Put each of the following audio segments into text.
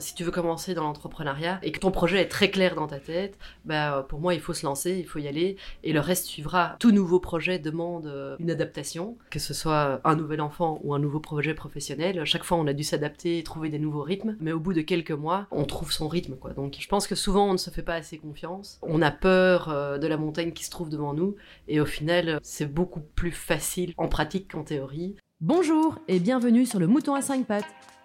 Si tu veux commencer dans l'entrepreneuriat et que ton projet est très clair dans ta tête, bah, pour moi, il faut se lancer, il faut y aller et le reste suivra. Tout nouveau projet demande euh, une adaptation, que ce soit un nouvel enfant ou un nouveau projet professionnel. Chaque fois, on a dû s'adapter et trouver des nouveaux rythmes, mais au bout de quelques mois, on trouve son rythme. Quoi. Donc, je pense que souvent, on ne se fait pas assez confiance. On a peur euh, de la montagne qui se trouve devant nous et au final, c'est beaucoup plus facile en pratique qu'en théorie. Bonjour et bienvenue sur le Mouton à 5 pattes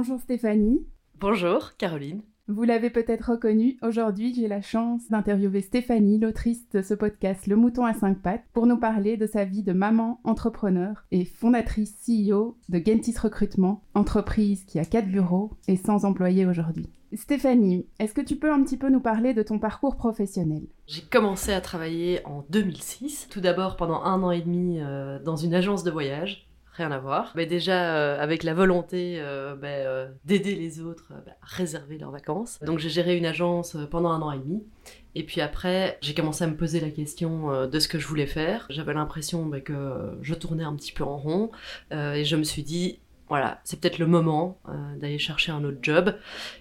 Bonjour Stéphanie. Bonjour Caroline. Vous l'avez peut-être reconnu, aujourd'hui j'ai la chance d'interviewer Stéphanie, l'autrice de ce podcast Le Mouton à 5 pattes, pour nous parler de sa vie de maman entrepreneur et fondatrice CEO de Gentis Recrutement, entreprise qui a 4 bureaux et 100 employés aujourd'hui. Stéphanie, est-ce que tu peux un petit peu nous parler de ton parcours professionnel? J'ai commencé à travailler en 2006, tout d'abord pendant un an et demi euh, dans une agence de voyage rien à voir. Mais déjà, euh, avec la volonté euh, ben, euh, d'aider les autres à réserver leurs vacances. Donc j'ai géré une agence pendant un an et demi. Et puis après, j'ai commencé à me poser la question de ce que je voulais faire. J'avais l'impression ben, que je tournais un petit peu en rond. et je me suis dit, voilà, c'est peut-être le moment euh, d'aller chercher un autre job.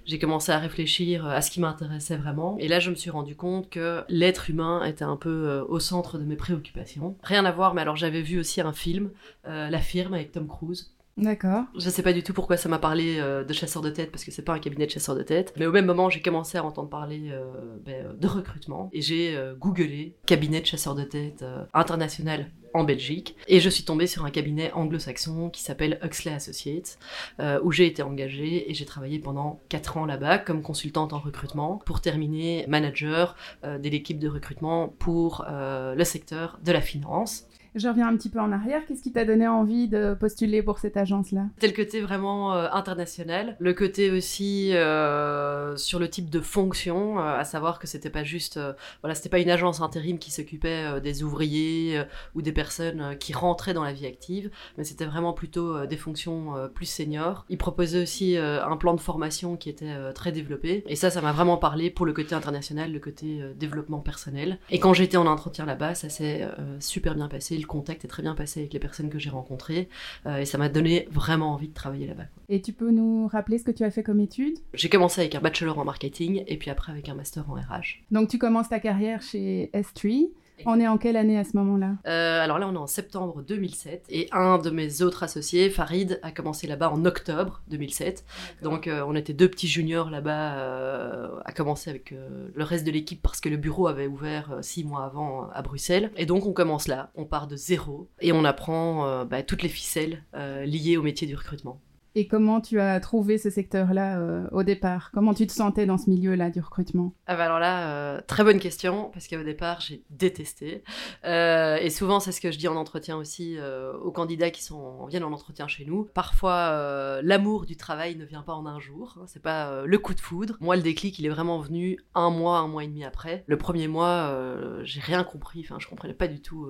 J'ai commencé à réfléchir à ce qui m'intéressait vraiment. Et là, je me suis rendu compte que l'être humain était un peu euh, au centre de mes préoccupations. Rien à voir, mais alors j'avais vu aussi un film, euh, La firme avec Tom Cruise. D'accord. Je sais pas du tout pourquoi ça m'a parlé de chasseur de tête, parce que c'est pas un cabinet de chasseur de tête. Mais au même moment, j'ai commencé à entendre parler ben, de recrutement. Et j'ai googlé cabinet de chasseur de tête international en Belgique. Et je suis tombée sur un cabinet anglo-saxon qui s'appelle Huxley Associates, euh, où j'ai été engagée et j'ai travaillé pendant 4 ans là-bas comme consultante en recrutement pour terminer manager euh, de l'équipe de recrutement pour euh, le secteur de la finance. Je reviens un petit peu en arrière. Qu'est-ce qui t'a donné envie de postuler pour cette agence-là? C'était le côté vraiment euh, international, le côté aussi euh, sur le type de fonction, euh, à savoir que c'était pas juste, voilà, c'était pas une agence intérim qui s'occupait des ouvriers ou des personnes qui rentraient dans la vie active, mais c'était vraiment plutôt des fonctions plus seniors. Ils proposaient aussi un plan de formation qui était très développé, et ça, ça m'a vraiment parlé pour le côté international, le côté développement personnel. Et quand j'étais en entretien là-bas, ça s'est super bien passé le contact est très bien passé avec les personnes que j'ai rencontrées euh, et ça m'a donné vraiment envie de travailler là-bas. Et tu peux nous rappeler ce que tu as fait comme étude J'ai commencé avec un bachelor en marketing et puis après avec un master en RH. Donc tu commences ta carrière chez S3 on est en quelle année à ce moment-là? Euh, Alors là, on est en septembre 2007 et un de mes autres associés, Farid, a commencé là-bas en octobre 2007. Donc euh, on était deux petits juniors là-bas euh, à commencer avec le reste de l'équipe parce que le bureau avait ouvert six mois avant à Bruxelles. Et donc on commence là, on part de zéro et on apprend bah, toutes les ficelles liées au métier du recrutement. Et comment tu as trouvé ce secteur-là euh, au départ? Comment tu te sentais dans ce milieu-là du recrutement? Ah bah Alors là, euh, très bonne question, parce qu'au départ, j'ai détesté. Euh, et souvent, c'est ce que je dis en entretien aussi aux candidats qui sont, viennent en entretien chez nous. Parfois, l'amour du travail ne vient pas en un jour, hein, c'est pas le coup de foudre. Moi, le déclic, il est vraiment venu un mois, un mois et demi après. Le premier mois, j'ai rien compris, enfin, je comprenais pas du tout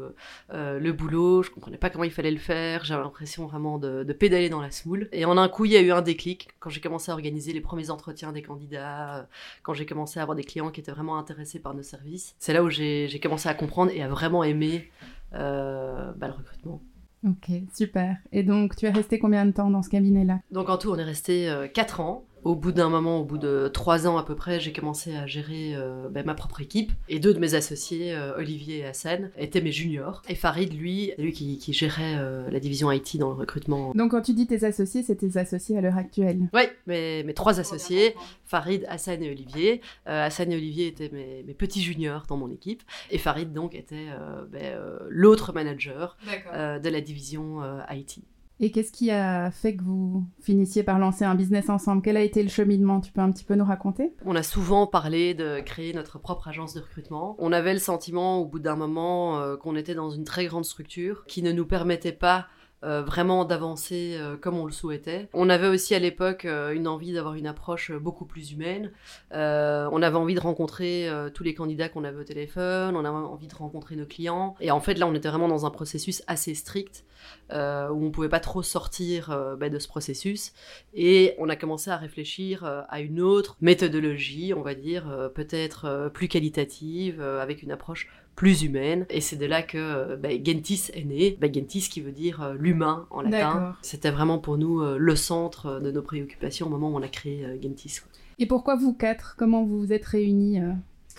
le boulot, je comprenais pas comment il fallait le faire, j'avais l'impression vraiment de, pédaler dans la semoule. Et en un coup, il y a eu un déclic quand j'ai commencé à organiser les premiers entretiens des candidats, euh, quand j'ai commencé à avoir des clients qui étaient vraiment intéressés par nos services. C'est là où j'ai commencé à comprendre et à vraiment aimer euh, bah, le recrutement. Ok, super. Et donc, tu es resté combien de temps dans ce cabinet-là? Donc, en tout, on est resté 4 euh, ans. Au bout d'un moment, au bout de trois ans à peu près, j'ai commencé à gérer euh, ben, ma propre équipe. Et deux de mes associés, euh, Olivier et Hassan, étaient mes juniors. Et Farid, lui, lui qui, gérait euh, la division IT dans le recrutement. Donc quand tu dis tes associés, c'est tes associés à l'heure actuelle Oui, mes, mes, trois associés, Farid, Hassan et Olivier. Hassan et Olivier étaient mes, mes, petits juniors dans mon équipe. Et Farid, donc, était ben, l'autre manager de la division IT. Et qu'est-ce qui a fait que vous finissiez par lancer un business ensemble? Quel a été le cheminement? Tu peux un petit peu nous raconter? On a souvent parlé de créer notre propre agence de recrutement. On avait le sentiment au bout d'un moment euh, qu'on était dans une très grande structure qui ne nous permettait pas vraiment d'avancer comme on le souhaitait. On avait aussi à l'époque une envie d'avoir une approche beaucoup plus humaine. on avait envie de rencontrer tous les candidats qu'on avait au téléphone, on avait envie de rencontrer nos clients. Et en fait, là, on était vraiment dans un processus assez strict euh, où on pouvait pas trop sortir euh, bah, de ce processus. Et on a commencé à réfléchir euh, à une autre méthodologie, on va dire, peut-être plus qualitative, avec une approche plus humaine. Et c'est de là que bah, Gentis est né. Bah, Gentis qui veut dire l'humain en latin. C'était vraiment pour nous le centre de nos préoccupations au moment où on a créé Gentis. Et pourquoi vous quatre? Comment vous vous êtes réunis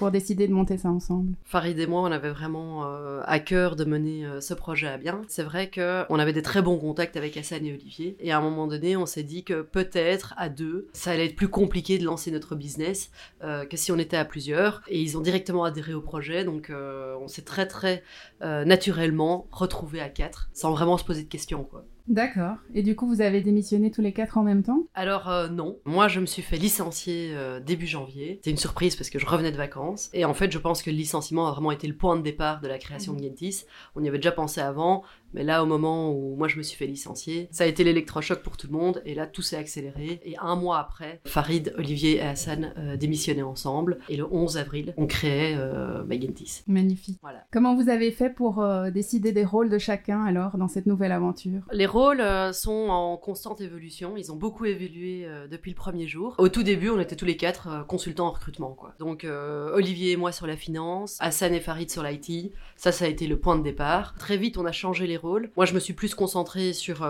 pour décider de monter ça ensemble Farid et moi, on avait vraiment euh, à cœur de mener euh, ce projet à bien. C'est vrai qu'on avait des très bons contacts avec Hassan et Olivier. Et à un moment donné, on s'est dit que peut-être à deux, ça allait être plus compliqué de lancer notre business euh, que si on était à plusieurs. Et ils ont directement adhéré au projet. Donc on s'est très très naturellement retrouvés à quatre, sans vraiment se poser de questions. quoi. D'accord. Et du coup, vous avez démissionné tous les quatre en même temps? Alors euh, non. Moi, je me suis fait licencier euh, début janvier. C'est une surprise parce que je revenais de vacances. Et en fait, je pense que le licenciement a vraiment été le point de départ de la création de Gentis. On y avait déjà pensé avant, mais là, au moment où moi je me suis fait licencier, ça a été l'électrochoc pour tout le monde. Et là, tout s'est accéléré. Et un mois après, Farid, Olivier et Hassan euh, démissionnaient ensemble. Et le 11 avril, on créait euh, Gentis. Magnifique. Voilà. Comment vous avez fait pour décider des rôles de chacun alors dans cette nouvelle aventure? Les rôles euh, sont en constante évolution. Ils ont beaucoup évolué euh, depuis le premier jour. Au tout début, on était tous les quatre euh, consultants en recrutement. Quoi. Donc Olivier et moi sur la finance, Hassan et Farid sur l'IT. Ça, ça a été le point de départ. Très vite, on a changé les Moi, je me suis plus concentrée sur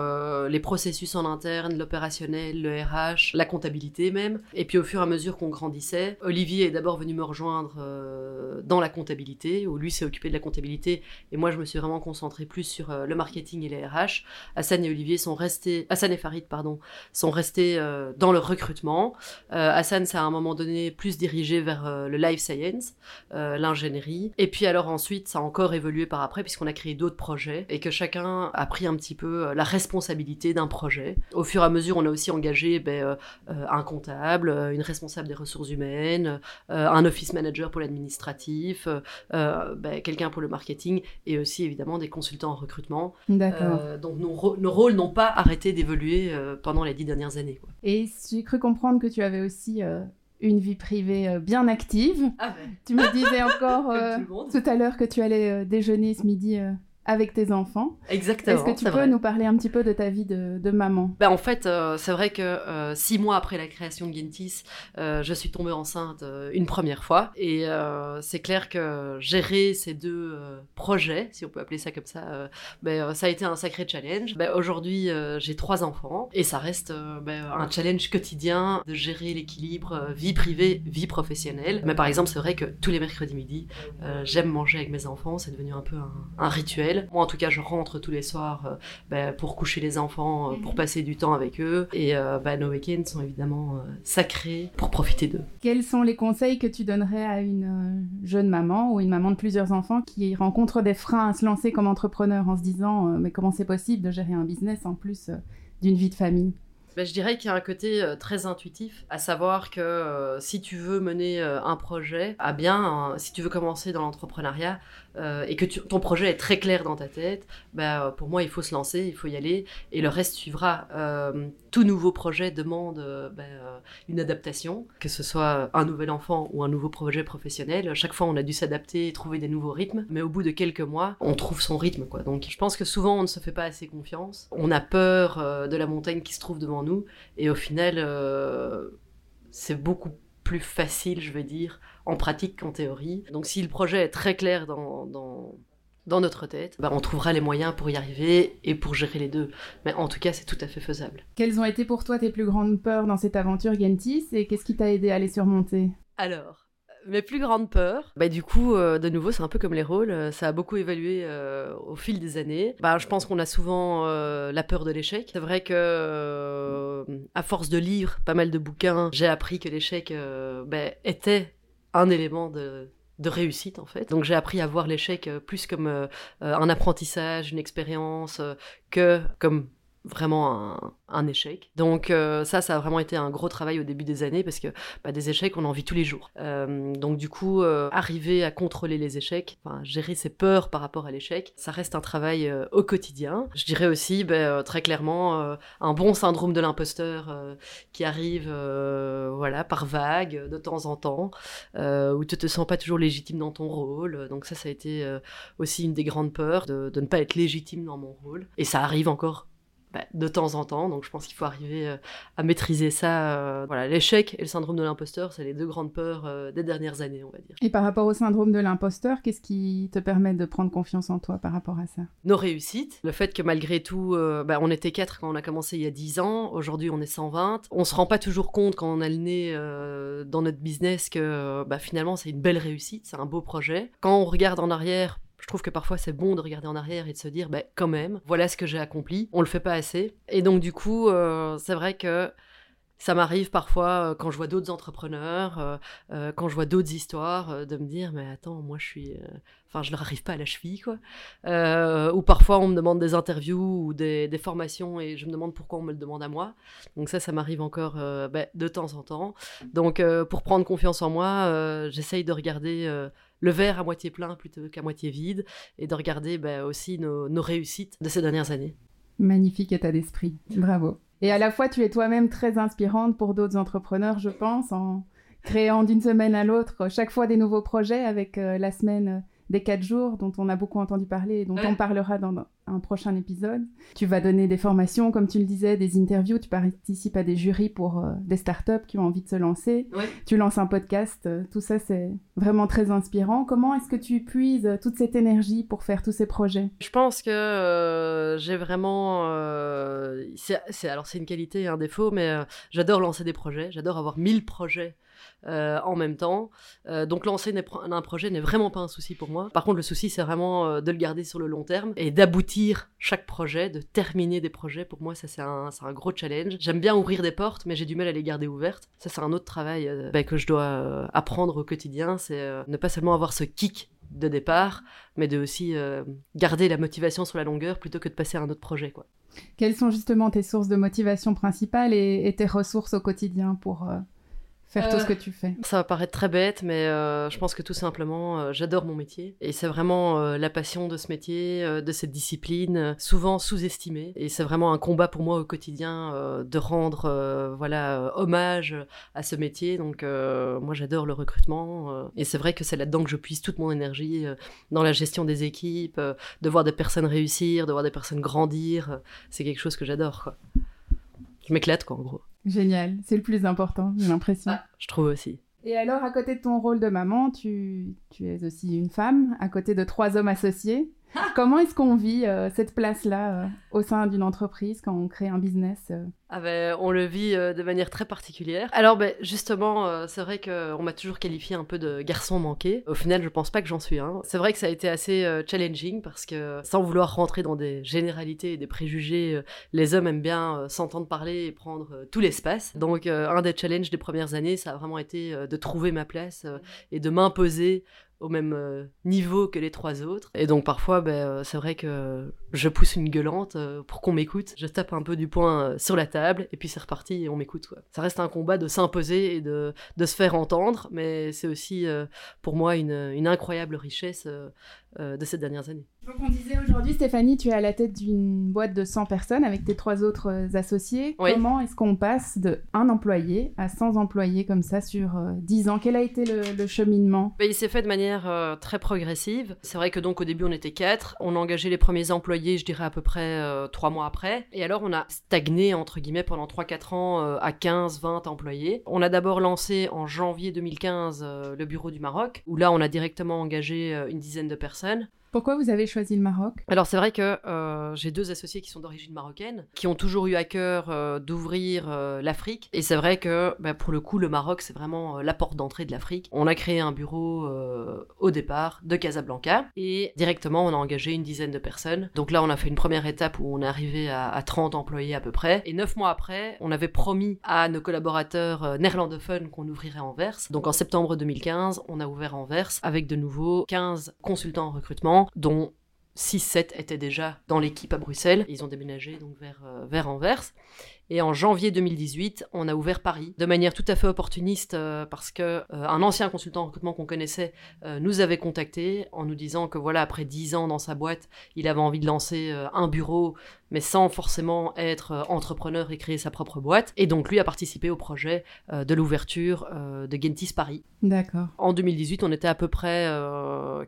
les processus en interne, l'opérationnel, le RH, la comptabilité même. Et puis au fur et à mesure qu'on grandissait, Olivier est d'abord venu me rejoindre dans la comptabilité, où lui s'est occupé de la comptabilité, et moi je me suis vraiment concentrée plus sur le marketing et les RH. Hassan et Olivier sont restés, Hassan et Farid, pardon, sont restés euh, dans le recrutement. Euh, Hassan s'est à un moment donné plus dirigé vers euh, le life science, l'ingénierie. Et puis alors ensuite, ça a encore évolué par après, puisqu'on a créé d'autres projets et que chacun a pris un petit peu la responsabilité d'un projet. Au fur et à mesure, on a aussi engagé ben, un comptable, une responsable des ressources humaines, un office manager pour l'administratif, ben, quelqu'un pour le marketing et aussi évidemment des consultants en recrutement. D'accord. donc nos, nos rôles n'ont pas arrêté d'évoluer euh, pendant les dix dernières années. Et j'ai cru comprendre que tu avais aussi euh, une vie privée euh, bien active. Ah. Tu me disais encore tout, à l'heure que tu allais déjeuner ce midi avec tes enfants. Exactement. Est-ce que tu peux nous parler un petit peu de ta vie de, maman? Ben, En fait, euh, c'est vrai que euh, six mois après la création de Gentis, euh, je suis tombée enceinte une première fois. Et c'est clair que gérer ces deux projets, si on peut appeler ça comme ça, ben, ça a été un sacré challenge. Ben, Aujourd'hui, j'ai trois enfants et ça reste ben, un challenge quotidien de gérer l'équilibre vie privée, vie professionnelle. Mais par exemple, c'est vrai que tous les mercredis midi, j'aime manger avec mes enfants. C'est devenu un peu un rituel. Moi, en tout cas, je rentre tous les soirs euh, ben, pour coucher les enfants, euh, pour mhm. passer du temps avec eux. Et euh, ben, nos week-ends sont évidemment sacrés pour profiter d'eux. Quels sont les conseils que tu donnerais à une jeune maman ou une maman de plusieurs enfants qui rencontre des freins à se lancer comme entrepreneur en se disant mais comment c'est possible de gérer un business en plus d'une vie de famille? Ben, je dirais qu'il y a un côté très intuitif, à savoir que si tu veux mener un projet à bien, hein, si tu veux commencer dans l'entrepreneuriat, euh, et que ton projet est très clair dans ta tête, bah, pour moi, il faut se lancer, il faut y aller, et le reste suivra. Euh, tout nouveau projet demande euh, bah, une adaptation, que ce soit un nouvel enfant ou un nouveau projet professionnel. Chaque fois, on a dû s'adapter et trouver des nouveaux rythmes, mais au bout de quelques mois, on trouve son rythme. Quoi. Donc, je pense que souvent, on ne se fait pas assez confiance. On a peur de la montagne qui se trouve devant nous, et au final, c'est beaucoup plus facile, je veux dire, en pratique qu'en théorie. Donc si le projet est très clair dans, dans, dans notre tête, bah, on trouvera les moyens pour y arriver et pour gérer les deux. Mais en tout cas, c'est tout à fait faisable. Quelles ont été pour toi tes plus grandes peurs dans cette aventure Gentis et qu'est-ce qui t'a aidé à les surmonter? Alors, mes plus grandes peurs, bah du coup, euh, de nouveau, c'est un peu comme les rôles, euh, ça a beaucoup évolué euh, au fil des années. Bah, je pense qu'on a souvent la peur de l'échec. C'est vrai que, à force de lire pas mal de bouquins, j'ai appris que l'échec bah, était un élément de, réussite en fait. Donc j'ai appris à voir l'échec plus comme un apprentissage, une expérience, que comme vraiment un, échec. Donc euh, ça, ça a vraiment été un gros travail au début des années parce que bah, des échecs, on en vit tous les jours. Euh, donc du coup, euh, arriver à contrôler les échecs, gérer ses peurs par rapport à l'échec, ça reste un travail au quotidien. Je dirais aussi bah, très clairement un bon syndrome de l'imposteur qui arrive voilà, par vague de temps en temps, où tu te sens pas toujours légitime dans ton rôle. Donc ça, ça a été aussi une des grandes peurs de, de ne pas être légitime dans mon rôle. Et ça arrive encore bah, de temps en temps. Donc je pense qu'il faut arriver euh, à maîtriser ça. Euh, voilà, l'échec et le syndrome de l'imposteur, c'est les deux grandes peurs euh, des dernières années, on va dire. Et par rapport au syndrome de l'imposteur, qu'est-ce qui te permet de prendre confiance en toi par rapport à ça? Nos réussites, le fait que malgré tout, bah, on était quatre quand on a commencé il y a 10 ans, aujourd'hui on est 120. On se rend pas toujours compte quand on a le nez dans notre business que bah, finalement c'est une belle réussite, c'est un beau projet. Quand on regarde en arrière, je trouve que parfois c'est bon de regarder en arrière et de se dire, ben quand même, voilà ce que j'ai accompli. On le fait pas assez. Et donc du coup, euh, c'est vrai que ça m'arrive parfois euh, quand je vois d'autres entrepreneurs, euh, quand je vois d'autres histoires, de me dire, mais attends, moi je suis, enfin je leur arrive pas à la cheville quoi. ou parfois on me demande des interviews ou des, formations et je me demande pourquoi on me le demande à moi. Donc ça, ça m'arrive encore ben, de temps en temps. Donc pour prendre confiance en moi, j'essaye de regarder le verre à moitié plein plutôt qu'à moitié vide, et de regarder bah, aussi nos, réussites de ces dernières années. Magnifique état d'esprit, bravo. Et à la fois, tu es toi-même très inspirante pour d'autres entrepreneurs, je pense, en créant d'une semaine à l'autre chaque fois des nouveaux projets avec euh, la semaine des quatre jours dont on a beaucoup entendu parler et dont on parlera dans un prochain épisode. Tu vas donner des formations, comme tu le disais, des interviews, tu participes à des jurys pour euh, des startups qui ont envie de se lancer. Tu lances un podcast, euh, tout ça c'est vraiment très inspirant. Comment est-ce que tu puises toute cette énergie pour faire tous ces projets? Je pense que euh, j'ai vraiment... c'est, alors c'est une qualité et un défaut, mais j'adore lancer des projets, j'adore avoir mille projets euh, en même temps. Euh, donc lancer un projet n'est vraiment pas un souci pour moi. Par contre, le souci, c'est vraiment euh, de le garder sur le long terme et d'aboutir chaque projet, de terminer des projets. Pour moi, ça, c'est un, gros challenge. J'aime bien ouvrir des portes, mais j'ai du mal à les garder ouvertes. Ça, c'est un autre travail bah, que je dois apprendre au quotidien. C'est ne pas seulement avoir ce kick de départ, mais de aussi garder la motivation sur la longueur plutôt que de passer à un autre projet. Quoi. Quelles sont justement tes sources de motivation principales et tes ressources au quotidien pour faire tout ce que tu fais. Ça va paraître très bête, mais euh, je pense que tout simplement, euh, j'adore mon métier. Et c'est vraiment euh, la passion de ce métier, de cette discipline, souvent sous-estimée. Et c'est vraiment un combat pour moi au quotidien de rendre voilà, hommage à ce métier. Donc moi, j'adore le recrutement. et c'est vrai que c'est là-dedans que je puise toute mon énergie, dans la gestion des équipes, de voir des personnes réussir, de voir des personnes grandir. c'est quelque chose que j'adore. Je m'éclate, quoi, en gros. Génial, c'est le plus important, j'ai l'impression. Ah, je trouve aussi. Et alors, à côté de ton rôle de maman, tu, tu es aussi une femme, à côté de trois hommes associés. Comment est-ce qu'on vit euh, cette place-là euh, au sein d'une entreprise quand on crée un business euh On le vit de manière très particulière. Alors ben, justement, c'est vrai qu'on m'a toujours qualifié un peu de garçon manqué. Au final, je pense pas que j'en suis un. C'est vrai que ça a été assez challenging parce que sans vouloir rentrer dans des généralités et des préjugés, les hommes aiment bien s'entendre parler et prendre tout l'espace. Donc un des challenges des premières années, ça a vraiment été de trouver ma place et de m'imposer au même euh, niveau que les trois autres. Et donc parfois, ben, euh, c'est vrai que je pousse une gueulante euh, pour qu'on m'écoute. Je tape un peu du poing sur la table et puis c'est reparti et on m'écoute. Ça reste un combat de s'imposer et de, de, se faire entendre, mais c'est aussi pour moi une, une incroyable richesse de ces dernières années. Donc on disait aujourd'hui, Stéphanie, tu es à la tête d'une boîte de 100 personnes avec tes trois autres euh, associés. Comment est-ce qu'on passe de un employé à 100 employés comme ça sur 10 euh, ans? Quel a été le, cheminement? Bah, Il s'est fait de manière euh, très progressive. C'est vrai que donc au début on était 4. On a engagé les premiers employés, je dirais à peu près 3 mois après. Et alors on a stagné entre guillemets pendant 3-4 ans à 15-20 employés. On a d'abord lancé en janvier 2015 le bureau du Maroc, où là on a directement engagé une dizaine de personnes. person. Pourquoi vous avez choisi le Maroc? Alors c'est vrai que euh, j'ai deux associés qui sont d'origine marocaine, qui ont toujours eu à cœur euh, d'ouvrir euh, l'Afrique. Et c'est vrai que bah, pour le coup, le Maroc, c'est vraiment la porte d'entrée de l'Afrique. On a créé un bureau au départ de Casablanca et directement on a engagé une dizaine de personnes. Donc là, on a fait une première étape où on est arrivé à, à 30 employés à peu près. Et neuf mois après, on avait promis à nos collaborateurs néerlandophones qu'on ouvrirait en verse. Donc en septembre 2015, on a ouvert en verse avec de nouveau 15 consultants en recrutement dont 6-7 étaient déjà dans l'équipe à Bruxelles. Ils ont déménagé donc vers, vers Anvers. Et en janvier 2018, on a ouvert Paris de manière tout à fait opportuniste euh, parce que euh, un ancien consultant en recrutement qu'on connaissait euh, nous avait contacté en nous disant que voilà après 10 ans dans sa boîte, il avait envie de lancer un bureau mais sans forcément être entrepreneur et créer sa propre boîte. Et donc lui a participé au projet de l'ouverture de Gentis Paris. D'accord. En 2018, on était à peu près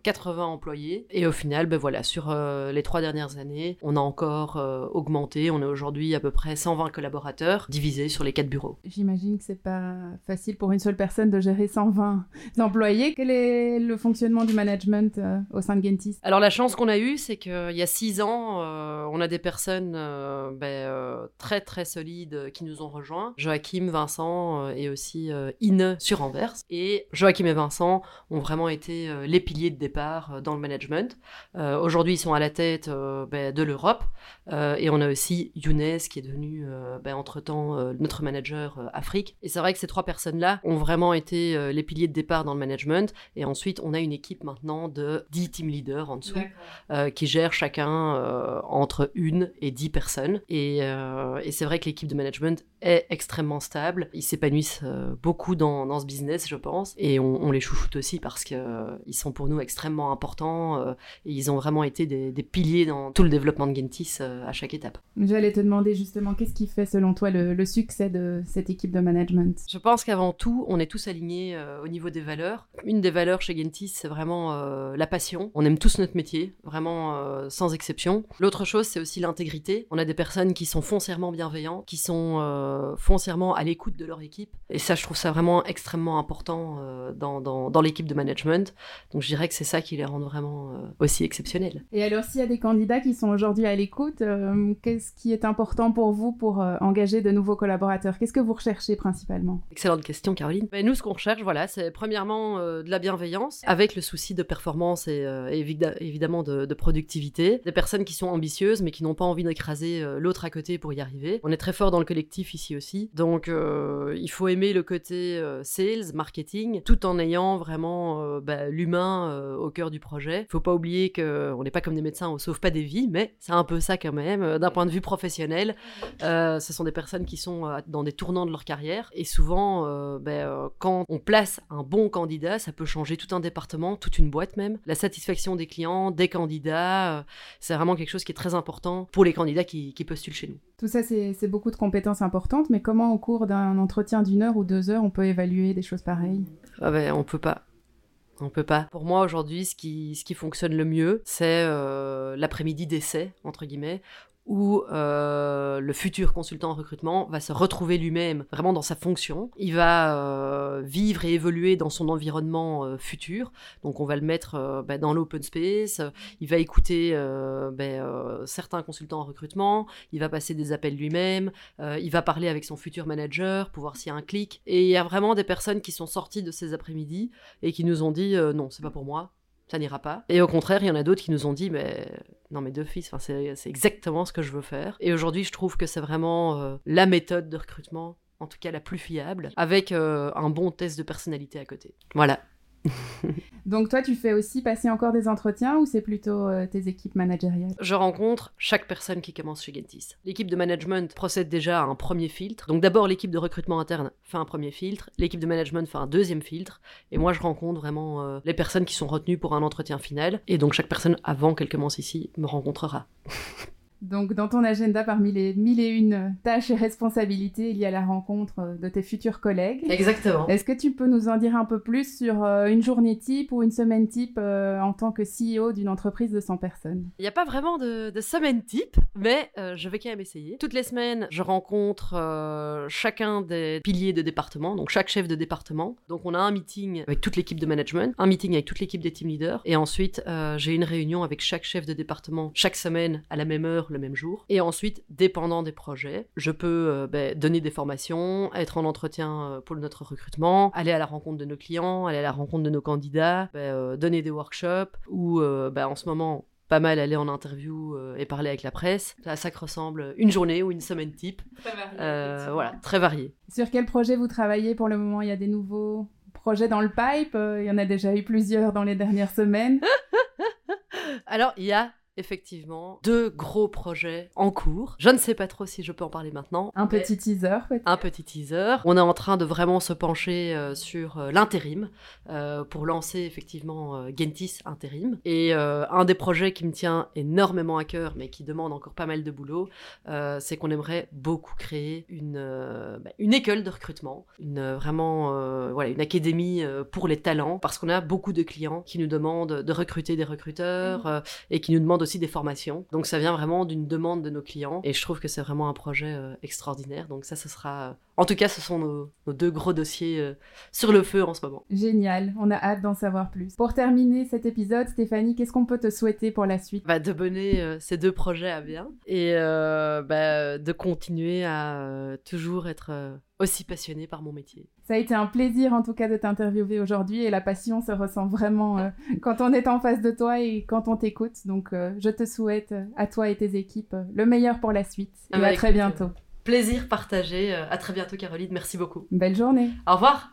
80 employés. Et au final, ben voilà, sur les trois dernières années, on a encore augmenté. On est aujourd'hui à peu près 120 collaborateurs collaborateurs divisés sur les quatre bureaux. J'imagine que c'est pas facile pour une seule personne de gérer 120 employés. Quel est le fonctionnement du management euh, au sein de Gentis? Alors la chance qu'on a eue, c'est qu'il y a six ans, euh, on a des personnes euh, ben, très très solides qui nous ont rejoints. Joachim, Vincent et aussi Ine sur Anvers. Et Joachim et Vincent ont vraiment été les piliers de départ dans le management. Aujourd'hui, ils sont à la tête ben, de l'Europe. Et on a aussi Younes qui est devenu ben, entre-temps euh, notre manager euh, Afrique. Et c'est vrai que ces trois personnes-là ont vraiment été euh, les piliers de départ dans le management. Et ensuite, on a une équipe maintenant de 10 team leaders en dessous qui gèrent chacun entre une et 10 personnes. Et, et c'est vrai que l'équipe de management est extrêmement stable. Ils s'épanouissent beaucoup dans, dans, ce business, je pense. Et on, les chouchoute aussi parce qu'ils ils sont pour nous extrêmement importants et ils ont vraiment été des, des, piliers dans tout le développement de Gentis à chaque étape. J'allais te demander justement qu'est-ce qui fait selon toi le, succès de cette équipe de management? Je pense qu'avant tout, on est tous alignés euh, au niveau des valeurs. Une des valeurs chez Gentis, c'est vraiment euh, la passion. On aime tous notre métier, vraiment euh, sans exception. L'autre chose, c'est aussi l'intégrité. On a des personnes qui sont foncièrement bienveillantes, qui sont foncièrement à l'écoute de leur équipe. Et ça, je trouve ça vraiment extrêmement important dans, dans, dans l'équipe de management. Donc je dirais que c'est ça qui les rend vraiment aussi exceptionnels. Et alors, s'il y a des candidats qui sont aujourd'hui à l'écoute, qu'est-ce qui est important pour vous pour euh, engager de nouveaux collaborateurs? Qu'est-ce que vous recherchez principalement? Excellente question, Caroline. Ben, nous, ce qu'on recherche, voilà, c'est premièrement euh, de la bienveillance, avec le souci de performance et euh, évidemment de, productivité. Des personnes qui sont ambitieuses, mais qui n'ont pas envie d'écraser l'autre à côté pour y arriver. On est très fort dans le collectif ici aussi, donc il faut aimer le côté sales, marketing, tout en ayant vraiment ben, l'humain au cœur du projet. Il faut pas oublier qu'on n'est pas comme des médecins, on sauve pas des vies, mais c'est un peu ça quand même, d'un point de vue professionnel ce sont des personnes qui sont euh, dans des tournants de leur carrière. Et souvent, euh, ben, euh, quand on place un bon candidat, ça peut changer tout un département, toute une boîte même. La satisfaction des clients, des candidats, c'est vraiment quelque chose qui est très important pour les candidats qui, postulent chez nous. Tout ça, c'est beaucoup de compétences importantes, mais comment au cours d'un entretien d'une heure ou deux heures, on peut évaluer des choses pareilles? Ah ben, On peut pas. On peut pas. Pour moi, aujourd'hui, ce qui, ce qui fonctionne le mieux, c'est l'après-midi d'essai, entre guillemets, où euh, le futur consultant en recrutement va se retrouver lui-même vraiment dans sa fonction. Il va euh, vivre et évoluer dans son environnement euh, futur. Donc on va le mettre bah, dans l'open space. Il va écouter bah, certains consultants en recrutement. Il va passer des appels lui-même. il va parler avec son futur manager pour voir s'il y a un clic. Et il y a vraiment des personnes qui sont sorties de ces après-midi et qui nous ont dit non, c'est pas pour moi ça n'ira pas. Et au contraire, il y en a d'autres qui nous ont dit, mais non, mais deux fils, c'est exactement ce que je veux faire. Et aujourd'hui, je trouve que c'est vraiment euh, la méthode de recrutement, en tout cas la plus fiable, avec euh, un bon test de personnalité à côté. Voilà. Donc toi, tu fais aussi passer encore des entretiens ou c'est plutôt euh, tes équipes managériales? Je rencontre chaque personne qui commence chez Gentis. L'équipe de management procède déjà à un premier filtre. Donc d'abord, l'équipe de recrutement interne fait un premier filtre, l'équipe de management fait un deuxième filtre, et moi je rencontre vraiment euh, les personnes qui sont retenues pour un entretien final. Et donc chaque personne, avant qu'elle commence ici, me rencontrera. Donc, dans ton agenda, parmi les mille et une tâches et responsabilités, il y a la rencontre de tes futurs collègues. Exactement. Est-ce que tu peux nous en dire un peu plus sur euh, une journée type ou une semaine type euh, en tant que CEO d'une entreprise de 100 personnes? Il n'y a pas vraiment de, semaine type, mais euh, je vais quand même essayer. Toutes les semaines, je rencontre chacun des piliers de département, donc chaque chef de département. Donc, on a un meeting avec toute l'équipe de management, un meeting avec toute l'équipe des team leaders, et ensuite, j'ai une réunion avec chaque chef de département chaque semaine à la même heure le même jour. Et ensuite, dépendant des projets, je peux euh, ben, donner des formations, être en entretien euh, pour notre recrutement, aller à la rencontre de nos clients, aller à la rencontre de nos candidats, ben, euh, donner des workshops ou ben, en ce moment pas mal aller en interview et parler avec la presse. Ça, ça ressemble une journée ou une semaine type. Très varié. voilà, très varié. Sur quel projet vous travaillez pour le moment? Il y a des nouveaux projets dans le pipe Il y en a déjà eu plusieurs dans les dernières semaines. Alors, il y a effectivement deux gros projets en cours. Je ne sais pas trop si je peux en parler maintenant. Un petit teaser peut-être? Un petit teaser. On est en train de vraiment se pencher euh, sur euh, l'intérim euh, pour lancer effectivement Gentis Intérim. Et un des projets qui me tient énormément à cœur mais qui demande encore pas mal de boulot, c'est qu'on aimerait beaucoup créer une, bah, une école de recrutement, une, vraiment voilà, une académie pour les talents parce qu'on a beaucoup de clients qui nous demandent de recruter des recruteurs mmh. et qui nous demandent aussi des formations. Donc ça vient vraiment d'une demande de nos clients et je trouve que c'est vraiment un projet euh, extraordinaire. Donc ça, ce sera... Euh, en tout cas, ce sont nos, deux gros dossiers euh, sur le feu en ce moment. Génial, on a hâte d'en savoir plus. Pour terminer cet épisode, Stéphanie, qu'est-ce qu'on peut te souhaiter pour la suite? Bah, De mener ces deux projets à bien et bah, de continuer à toujours être aussi passionnée par mon métier. Ça a été un plaisir en tout cas de t'interviewer aujourd'hui et la passion se ressent vraiment euh, quand on est en face de toi et quand on t'écoute. Donc euh, je te souhaite euh, à toi et tes équipes le meilleur pour la suite et à très bientôt. Plaisir partagé. À très bientôt Caroline. Merci beaucoup. Belle journée. Au revoir.